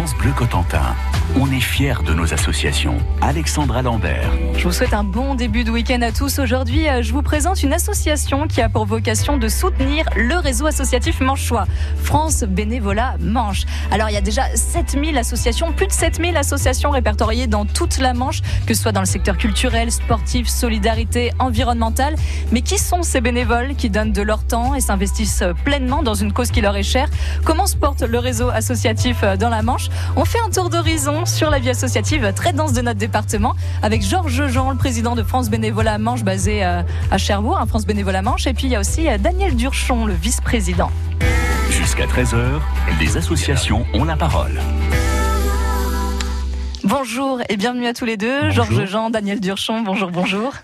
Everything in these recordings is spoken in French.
Bleu Cotentin. On est fiers de nos associations. Alexandra Lambert. Je vous souhaite un bon début de week-end à tous. Aujourd'hui, euh, je vous présente une association qui a pour vocation de soutenir le réseau associatif manchois, France Bénévolat Manche. Alors, il y a déjà 7000 associations, plus de 7000 associations répertoriées dans toute la Manche, que ce soit dans le secteur culturel, sportif, solidarité, environnemental. Mais qui sont ces bénévoles qui donnent de leur temps et s'investissent pleinement dans une cause qui leur est chère? Comment se porte le réseau associatif euh, dans la Manche? On fait un tour d'horizon sur la vie associative très dense de notre département avec Georges Jean, le président de France Bénévolat Manche basé euh, à Cherbourg, un France Bénévolat Manche. Et puis il y a aussi euh, Daniel Durchon, le vice-président. Jusqu'à 13h, les associations ont la parole. Bonjour et bienvenue à tous les deux. Georges Jean, Daniel Durchon, bonjour, bonjour.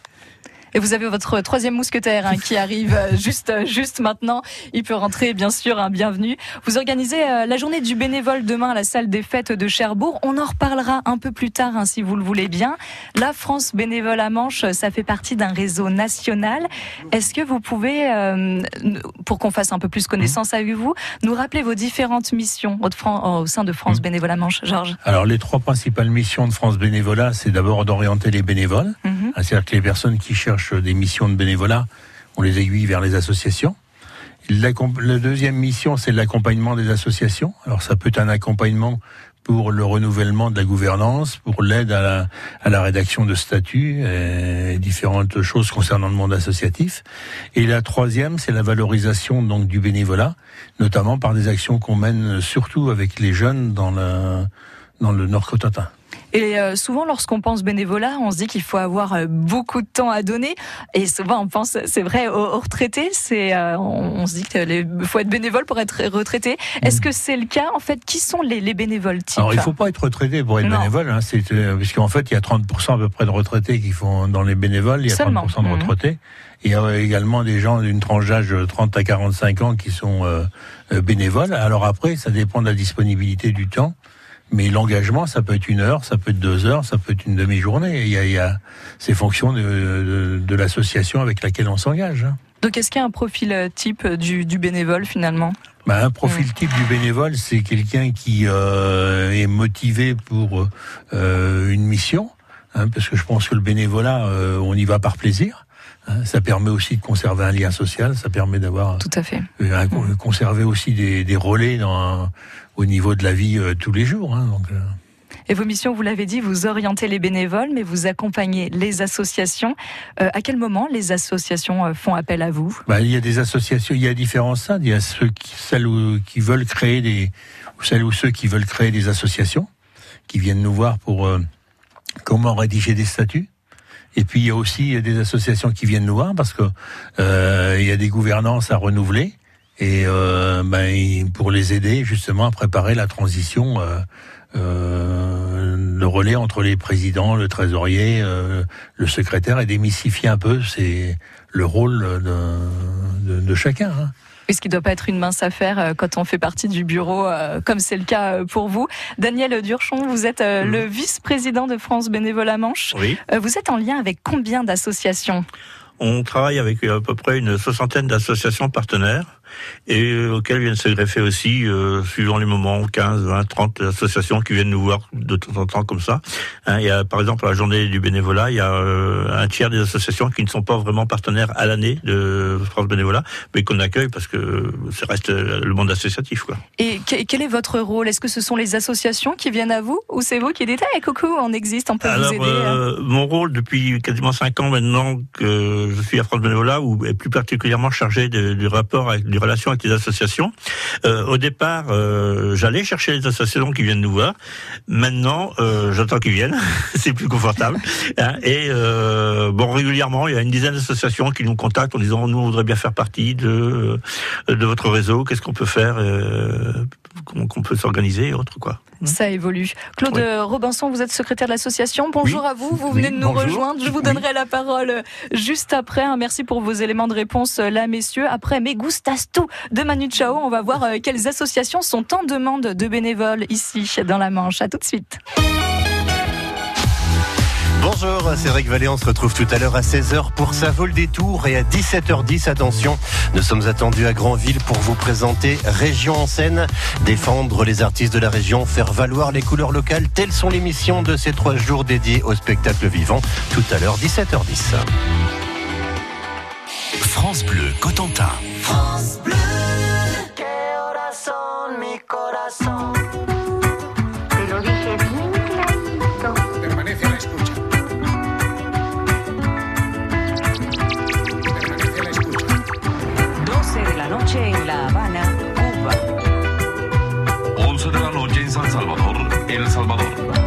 Et vous avez votre troisième mousquetaire hein, qui arrive euh, juste, euh, juste maintenant. Il peut rentrer, bien sûr, un bienvenue. Vous organisez euh, la journée du bénévole demain à la salle des fêtes de Cherbourg. On en reparlera un peu plus tard, hein, si vous le voulez bien. La France bénévole à Manche, ça fait partie d'un réseau national. Est-ce que vous pouvez, pour qu'on fasse un peu plus connaissance avec vous, nous rappeler vos différentes missions au, sein de France mmh. bénévole Manche, Georges? Alors, les trois principales missions de France bénévolat, c'est d'abord d'orienter les bénévoles, mmh. c'est-à-dire que les personnes qui cherchent des missions de bénévolat, on les aiguille vers les associations. La, deuxième mission, c'est l'accompagnement des associations. Alors ça peut être un accompagnement pour le renouvellement de la gouvernance, pour l'aide à la, rédaction de statuts, et différentes choses concernant le monde associatif. Et la troisième, c'est la valorisation donc du bénévolat, notamment par des actions qu'on mène surtout avec les jeunes dans, dans le Nord-Cotentin. Et euh, souvent, lorsqu'on pense bénévolat, on se dit qu'il faut avoir euh, beaucoup de temps à donner. Et souvent, on pense, c'est vrai, aux, retraités. C'est, euh, on, se dit qu'il faut être bénévole pour être retraité. Est-ce que c'est le cas En fait, qui sont les, les bénévoles Alors, il ne faut pas être retraité pour être bénévole. Hein, c'est, puisqu'en fait, il y a 30% à peu près de retraités qui font dans les bénévoles. Il y a 30% de mhm. retraités. Il y a également des gens d'une tranche d'âge de 30 à 45 ans qui sont bénévoles. Alors après, ça dépend de la disponibilité du temps. Mais l'engagement, ça peut être une heure, ça peut être deux heures, ça peut être une demi-journée. Il y a, il y a ces fonctions de, de, l'association avec laquelle on s'engage. Hein. Donc, est-ce qu'il y a un profil euh, type du, du bénévole finalement? Bah, un profil type du bénévole, c'est quelqu'un qui euh, est motivé pour euh, une mission, hein, parce que je pense que le bénévolat, euh, on y va par plaisir. Ça permet aussi de conserver un lien social, ça permet d'avoir tout à fait euh, conserver aussi des, des relais dans, au niveau de la vie euh, tous les jours. Hein, donc, euh. Et vos missions, vous l'avez dit, vous orientez les bénévoles, mais vous accompagnez les associations. Euh, à quel moment les associations font appel à vous? Bah, Il y a des associations, il y a différents stades. Il y a ceux qui, celles qui veulent créer des, ou celles ou ceux qui veulent créer des associations, qui viennent nous voir pour comment rédiger des statuts. Et puis il y a aussi des associations qui viennent nous voir parce que euh, il y a des gouvernances à renouveler. Et euh, ben, pour les aider justement à préparer la transition, euh, euh, le relais entre les présidents, le trésorier, euh, le secrétaire et démystifier un peu c'est le rôle de, de, de chacun. Hein. Ce qui ne doit pas être une mince affaire euh, quand on fait partie du bureau, euh, comme c'est le cas pour vous? Daniel Durchon, vous êtes le vice-président de France Bénévolat Manche. Oui. Vous êtes en lien avec combien d'associations? On travaille avec à peu près une soixantaine d'associations partenaires et euh, auxquels viennent se greffer aussi, euh, suivant les moments, 15, 20, 30 associations qui viennent nous voir de temps en temps comme ça. Hein, il y a, par exemple, à la journée du bénévolat, il y a euh, un tiers des associations qui ne sont pas vraiment partenaires à l'année de France Bénévolat, mais qu'on accueille parce que ça reste le monde associatif. Quoi. Et quel est votre rôle? Est-ce que ce sont les associations qui viennent à vous ou c'est vous qui dites hey, coucou, on existe, on peut vous aider euh, Mon rôle depuis quasiment 5 ans maintenant que je suis à France Bénévolat, ou est plus particulièrement chargé du rapport avec du relation avec les associations. Euh, au départ, euh, j'allais chercher les associations qui viennent nous voir. Maintenant, euh, j'attends qu'ils viennent. c'est plus confortable. Hein. et euh, bon, régulièrement, il y a une dizaine d'associations qui nous contactent en disant nous on voudrait bien faire partie de de votre réseau. Qu'est-ce qu'on peut faire Qu'on peut s'organiser et autres quoi. Ça évolue. Claude Robinson, vous êtes secrétaire de l'association. Bonjour à vous. Vous venez de nous rejoindre. Je vous donnerai la parole juste après. Merci pour vos éléments de réponse là, messieurs. Après, mais gustas tout de Manu Chao. On va voir euh, quelles associations sont en demande de bénévoles ici dans la Manche. À tout de suite. Bonjour, c'est Rick Vallée, on se retrouve tout à l'heure à 16h pour sa vol des tours et à 17h10, attention, nous sommes attendus à Granville pour vous présenter Région en scène, défendre les artistes de la région, faire valoir les couleurs locales, telles sont les missions de ces trois jours dédiés au spectacle vivant, tout à l'heure 17h10. France Bleu, Cotentin. France Bleu. noche en La Habana, Cuba. 11 de la noche en San Salvador, El Salvador.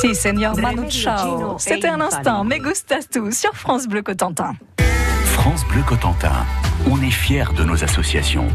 Si, Seigneur Manu C'était un instant, me gustas sur France Bleu Cotentin. France Bleu Cotentin, on est fiers de nos associations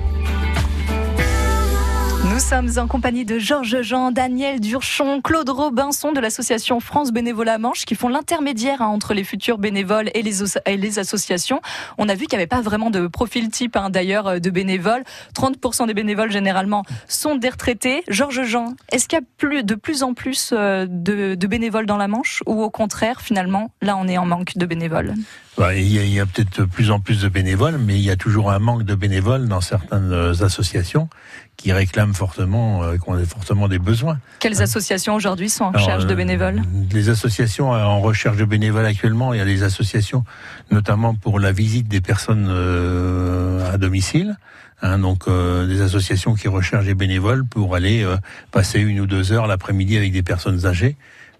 sommes en compagnie de Georges Jean, Daniel Durchon, Claude Robinson de l'association France Bénévolat Manche qui font l'intermédiaire hein, entre les futurs bénévoles et les, associations. On a vu qu'il n'y avait pas vraiment de profil type hein, d'ailleurs euh, de bénévoles. 30% des bénévoles généralement sont des retraités. Georges Jean, est-ce qu'il y a de plus en plus euh, de, de bénévoles dans la Manche ou au contraire finalement là on est en manque de bénévoles? Bah, il y a, il y a peut-être de plus en plus de bénévoles, mais il y a toujours un manque de bénévoles dans certaines euh, associations qui réclament fortement, euh, qui ont fortement des besoins. Quelles associations aujourd'hui sont en Alors, recherche de euh, bénévoles Les associations euh, en recherche de bénévoles actuellement, il y a des associations notamment pour la visite des personnes euh, à domicile. Hein, donc euh, des associations qui recherchent des bénévoles pour aller euh, passer une ou deux heures l'après-midi avec des personnes âgées,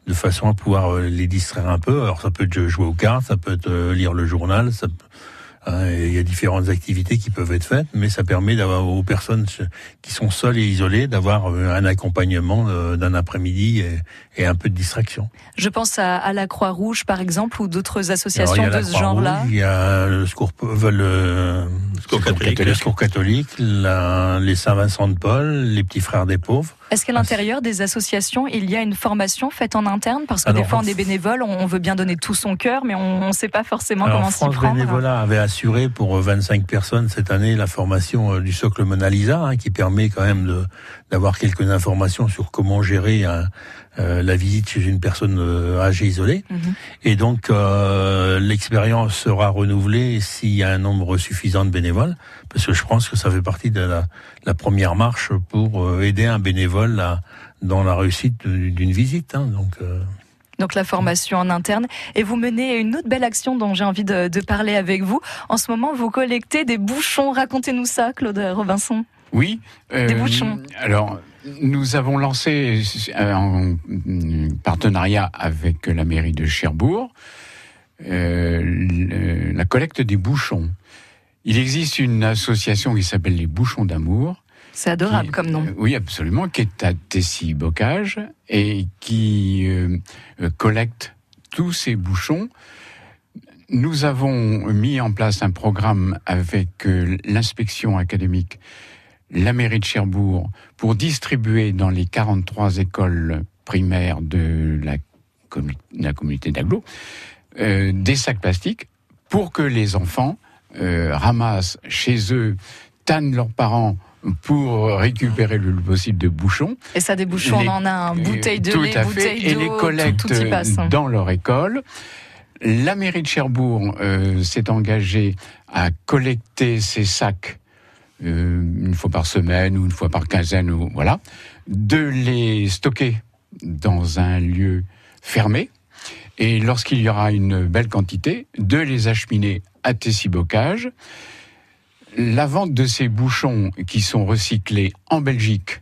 de façon à pouvoir euh, les distraire un peu. Alors ça peut être jouer aux cartes, ça peut être euh, lire le journal, ça peut- hein, et il y a différentes activités qui peuvent être faites, mais ça permet d'avoir aux personnes qui sont seules et isolées d'avoir euh, un accompagnement euh, d'un après-midi et, et un peu de distraction. Je pense à, à la Croix-Rouge, par exemple, ou d'autres associations de ce genre-là. Il y a le secours, euh, le, Secours catholique. le secours catholique, la- les Saint-Vincent de Paul, les petits frères des pauvres. Est-ce qu'à l'intérieur des associations, il y a une formation faite en interne? Parce que Alors, des fois, on est bénévole, on veut bien donner tout son cœur, mais on ne sait pas forcément Alors, comment s'y France prendre. Bénévolat avait assuré pour euh, 25 personnes cette année la formation euh, du socle Mona Lisa, hein, qui permet quand même d'avoir quelques informations sur comment gérer un- euh, la visite chez une personne euh, âgée isolée. Mhm. Et donc, euh, l'expérience sera renouvelée s'il y a un nombre suffisant de bénévoles, parce que je pense que ça fait partie de la, la première marche pour euh, aider un bénévole à- dans la réussite d'une visite. hein. donc, euh, Donc la formation en interne. Et vous menez une autre belle action dont j'ai envie de, de parler avec vous. En ce moment, vous collectez des bouchons. Racontez-nous ça, Claude Robinson. Oui. euh, Des bouchons. Alors, nous avons lancé euh, en mm, partenariat avec la mairie de Cherbourg euh, le- la collecte des bouchons. Il existe une association qui s'appelle les Bouchons d'amour. C'est adorable qui- comme nom. euh, oui, absolument, qui est à Tessy-Bocage et qui euh, euh, collecte tous ces bouchons. Nous avons mis en place un programme avec l'inspection académique, la mairie de Cherbourg, pour distribuer dans les 43 écoles primaires de la, commu- la communauté d'Aglo euh, des sacs plastiques pour que les enfants euh, ramassent chez eux, tannent leurs parents pour récupérer le plus possible de bouchons. Et ça, des bouchons, Les- on en a un. Bouteille de Tout lait, à et les tout- collectent tout, passe. hein. dans leur école. La mairie de Cherbourg euh, s'est engagée à collecter ces sacs euh, une fois par semaine ou une fois par quinzaine, ou voilà, de les stocker dans un lieu fermé. Et lorsqu'il y aura une belle quantité, de les acheminer à Tessy-Bocage. La vente de ces bouchons qui sont recyclés en Belgique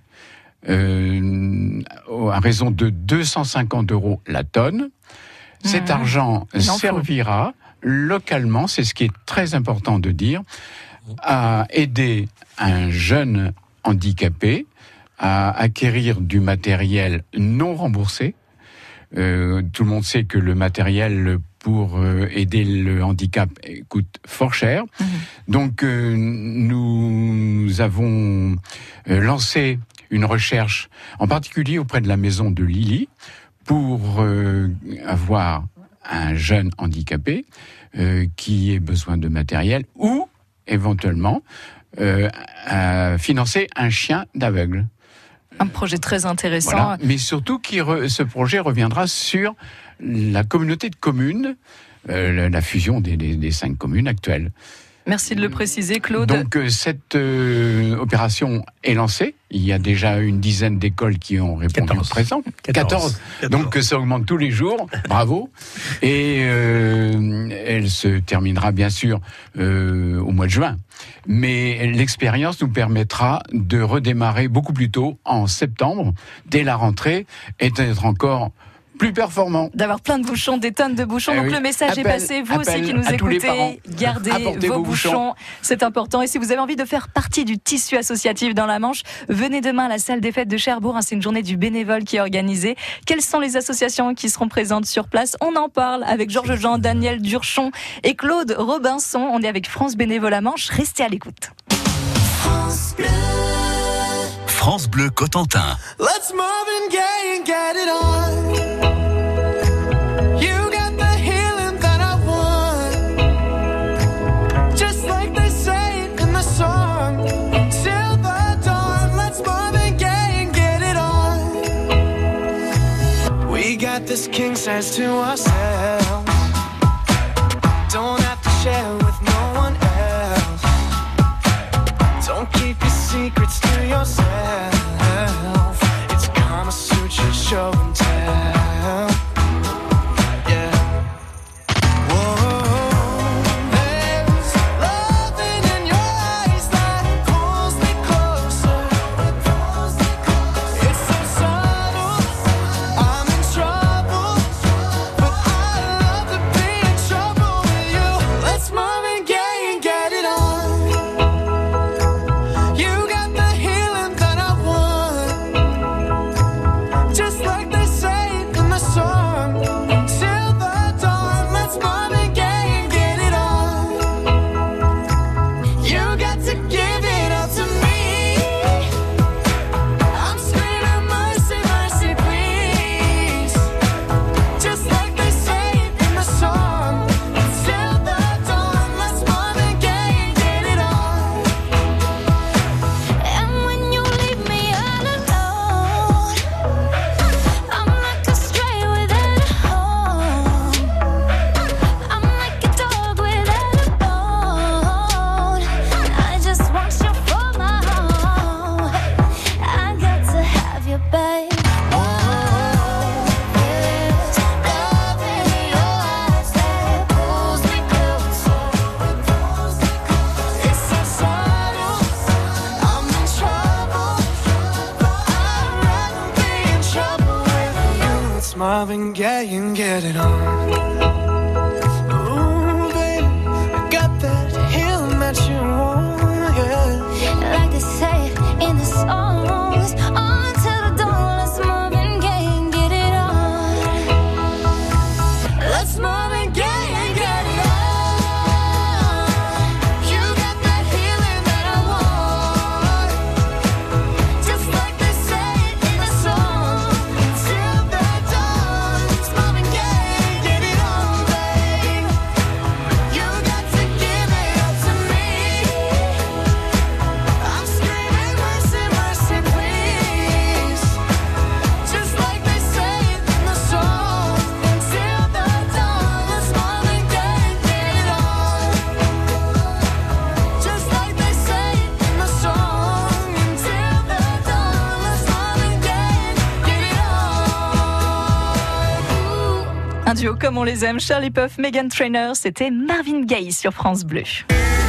euh, à raison de 250 euros la tonne. Cet Mhm. argent servira localement, c'est ce qui est très important de dire, à aider un jeune handicapé à acquérir du matériel non remboursé. Euh, tout le monde sait que le matériel pour euh, aider le handicap coûte fort cher. Mhm. Donc euh, nous avons euh, lancé une recherche, en particulier auprès de la maison de Lily, pour euh, avoir un jeune handicapé euh, qui ait besoin de matériel ou éventuellement euh, financer un chien d'aveugle. Un projet très intéressant. Voilà. Mais surtout, qui re- ce projet reviendra sur la communauté de communes, euh, la, la fusion des, des- des cinq communes actuelles. Merci de le préciser, Claude. Donc euh, cette euh, opération est lancée. Il y a déjà une dizaine d'écoles qui ont répondu 14. présent. 14. Donc euh, ça augmente tous les jours. Bravo. Et euh, elle se terminera bien sûr euh, au mois de juin. Mais l'expérience nous permettra de redémarrer beaucoup plus tôt en septembre, dès la rentrée, et d'être encore plus performant. D'avoir plein de bouchons, des tonnes de bouchons. Eh Donc oui. le message est passé. Vous aussi qui nous à écoutez, gardez Apportez vos vos bouchons. bouchons. C'est important. Et si vous avez envie de faire partie du tissu associatif dans la Manche, venez demain à la salle des fêtes de Cherbourg. hein, C'est une journée du bénévole qui est organisée. Quelles sont les associations qui seront présentes sur place? On en parle avec Georges Jean, Daniel Durchon et Claude Robinson. On est avec France Bénévolat Manche. Restez à l'écoute. France Bleu Cotentin. Let's Gaye and get it on. This king size to ourselves. Don't have to share with no one else. Don't keep your secrets to yourself. It's Kama Sutra show It's Marvin Gaye and get it on. Comme on les aime, Charlie Puff, Megan Trainor, c'était Marvin Gaye sur France Bleu.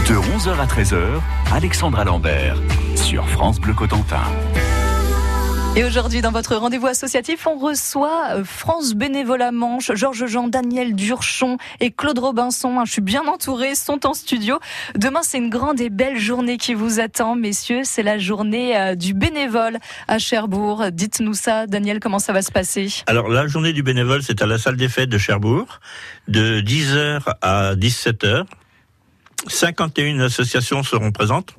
De 11h à 13h, Alexandra Lambert sur France Bleu Cotentin. Et aujourd'hui, dans votre rendez-vous associatif, on reçoit euh, France Bénévolat Manche, Georges Jean, Daniel Durchon et Claude Robinson. Je suis bien entourée, sont en studio. Demain, c'est une grande et belle journée qui vous attend, messieurs. C'est la journée euh, du bénévole à Cherbourg. Dites-nous ça, Daniel, comment ça va se passer? Alors, la journée du bénévole, c'est à la salle des fêtes de Cherbourg, de 10h à 17h. 51 associations seront présentes,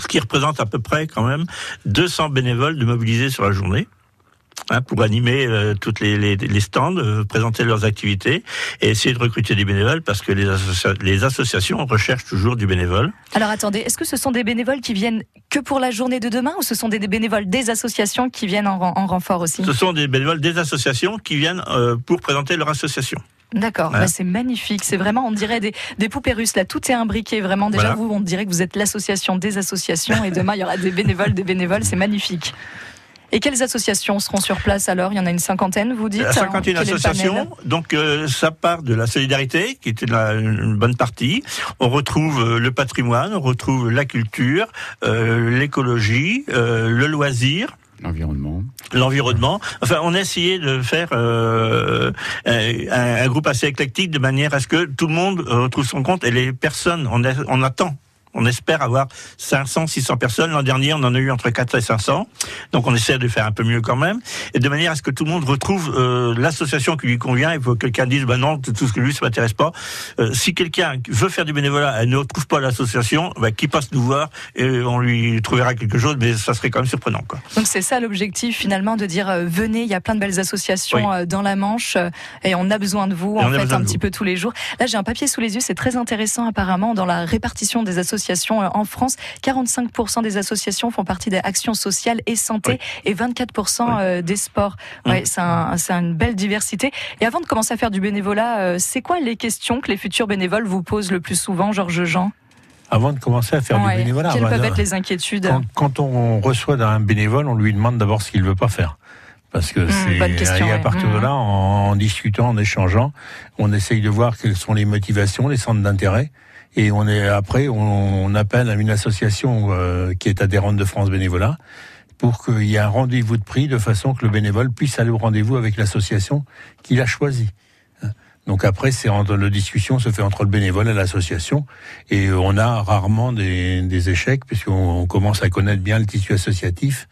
ce qui représente à peu près quand même 200 bénévoles de mobilisés sur la journée. hein, pour animer euh, toutes les, les, les stands, euh, présenter leurs activités et essayer de recruter des bénévoles parce que les, associa- les associations recherchent toujours du bénévole. Alors attendez, est-ce que ce sont des bénévoles qui viennent que pour la journée de demain ou ce sont des bénévoles des associations qui viennent en renfort aussi? Ce sont des bénévoles des associations qui viennent euh, pour présenter leur association. D'accord, Voilà. bah, c'est magnifique. C'est vraiment, on dirait des, des poupées russes. Là, tout est imbriqué. Vraiment, déjà, Voilà. vous, on dirait que vous êtes l'association des associations et demain, il y aura des bénévoles, des bénévoles. C'est magnifique. Et quelles associations seront sur place alors? Il y en a une cinquantaine, vous dites La 51 Quel est le panel? Associations, donc euh, ça part de la solidarité, qui était la- une bonne partie. On retrouve euh, le patrimoine, on retrouve la culture, euh, l'écologie, euh, le loisir. L'environnement. L'environnement. Enfin, on a essayé de faire euh, un, groupe assez éclectique de manière à ce que tout le monde retrouve son compte et les personnes, on, on attend On espère avoir 500, 600 personnes. L'an dernier, on en a eu entre 4 et 500. Donc on essaie de faire un peu mieux quand même. Et de manière à ce que tout le monde retrouve euh, l'association qui lui convient. Il faut que quelqu'un dise, bah non, tout ce que lui, ça m'intéresse pas. Euh, si quelqu'un veut faire du bénévolat et ne retrouve pas l'association, bah, qu'il passe nous voir et on lui trouvera quelque chose, mais ça serait quand même surprenant. Quoi. Donc c'est ça l'objectif finalement de dire euh, venez, il y a plein de belles associations Oui. dans la Manche et on a besoin de vous Et en fait un petit vous. peu tous les jours. Là j'ai un papier sous les yeux, c'est très intéressant apparemment dans la répartition des associations euh, en France. 45% des associations font partie des actions sociales et santé et 24% euh, des sports. Ouais, c'est un, c'est une belle diversité. Et avant de commencer à faire du bénévolat, euh, c'est quoi les questions que les futurs bénévoles vous posent le plus souvent, Georges Jean? Avant de commencer à faire Ouais. du bénévolat, Quelles peuvent être les inquiétudes? quand, quand on reçoit un bénévole, on lui demande d'abord ce qu'il veut pas faire. Parce que c'est bonne question, et à ouais. partir de Mhm. là, en, en discutant, en échangeant, on essaye de voir quelles sont les motivations, les centres d'intérêt. Et on est après, on, appelle à une association euh, qui est adhérente de France Bénévolat pour qu'il y ait un rendez-vous de prix de façon que le bénévole puisse aller au rendez-vous avec l'association qu'il a choisie. Donc après, c'est entre le discussion se fait entre le bénévole et l'association, et euh, on a rarement des, des échecs puisqu'on on commence à connaître bien le tissu associatif,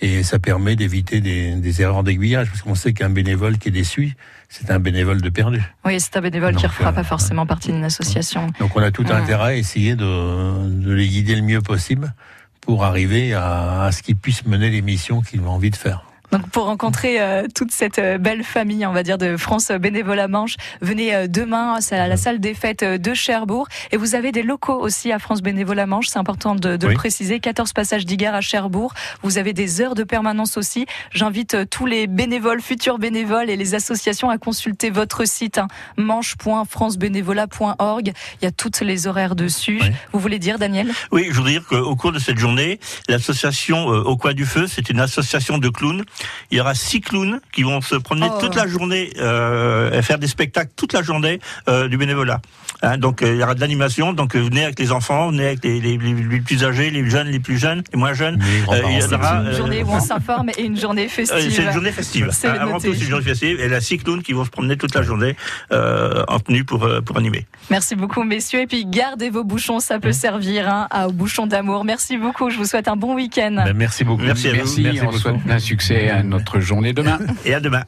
et ça permet d'éviter des, des erreurs d'aiguillage parce qu'on sait qu'un bénévole qui est déçu, c'est un bénévole de perdu. Oui, c'est un bénévole qui ne fera euh, pas forcément partie d'une association. Donc on a tout intérêt à essayer de, de les guider le mieux possible pour arriver à, à ce qu'ils puissent mener les missions qu'ils ont envie de faire. Donc pour rencontrer euh, toute cette euh, belle famille, on va dire, de France Bénévolat Manche, venez euh, demain à la salle des fêtes de Cherbourg. Et vous avez des locaux aussi à France Bénévolat Manche, c'est important de, de Oui. le préciser. 14 passages d'Igar à Cherbourg. Vous avez des heures de permanence aussi. J'invite tous les bénévoles, futurs bénévoles et les associations à consulter votre site hein, manche.francebénévolat.org. Il y a toutes les horaires dessus. Oui. Vous voulez dire, Daniel? Oui, je voudrais dire qu'au cours de cette journée, l'association euh, Au coin du feu, c'est une association de clowns. Il y aura six clowns qui vont se promener Oh. toute la journée euh, et faire des spectacles toute la journée euh, du bénévolat. Hein, donc euh, il y aura de l'animation. Donc euh, venez avec les enfants, venez avec les, les- les- les plus âgés, les jeunes, les plus jeunes, les moins jeunes. Les grands-parents, il y aura, Une euh, journée où on s'informe et une journée euh, festive. c'est une journée festive. C'est Hein, Avant noté. tout, c'est une journée festive. Et la six clowns qui vont se promener toute la journée euh, en tenue pour, euh, pour animer. Merci beaucoup, messieurs. Et puis, gardez vos bouchons, ça peut servir hein, à, aux bouchons d'amour. Merci beaucoup. Je vous souhaite un bon week-end. Ben, merci beaucoup. Merci à vous. Merci, on beaucoup. souhaite plein succès notre journée demain. Et à demain.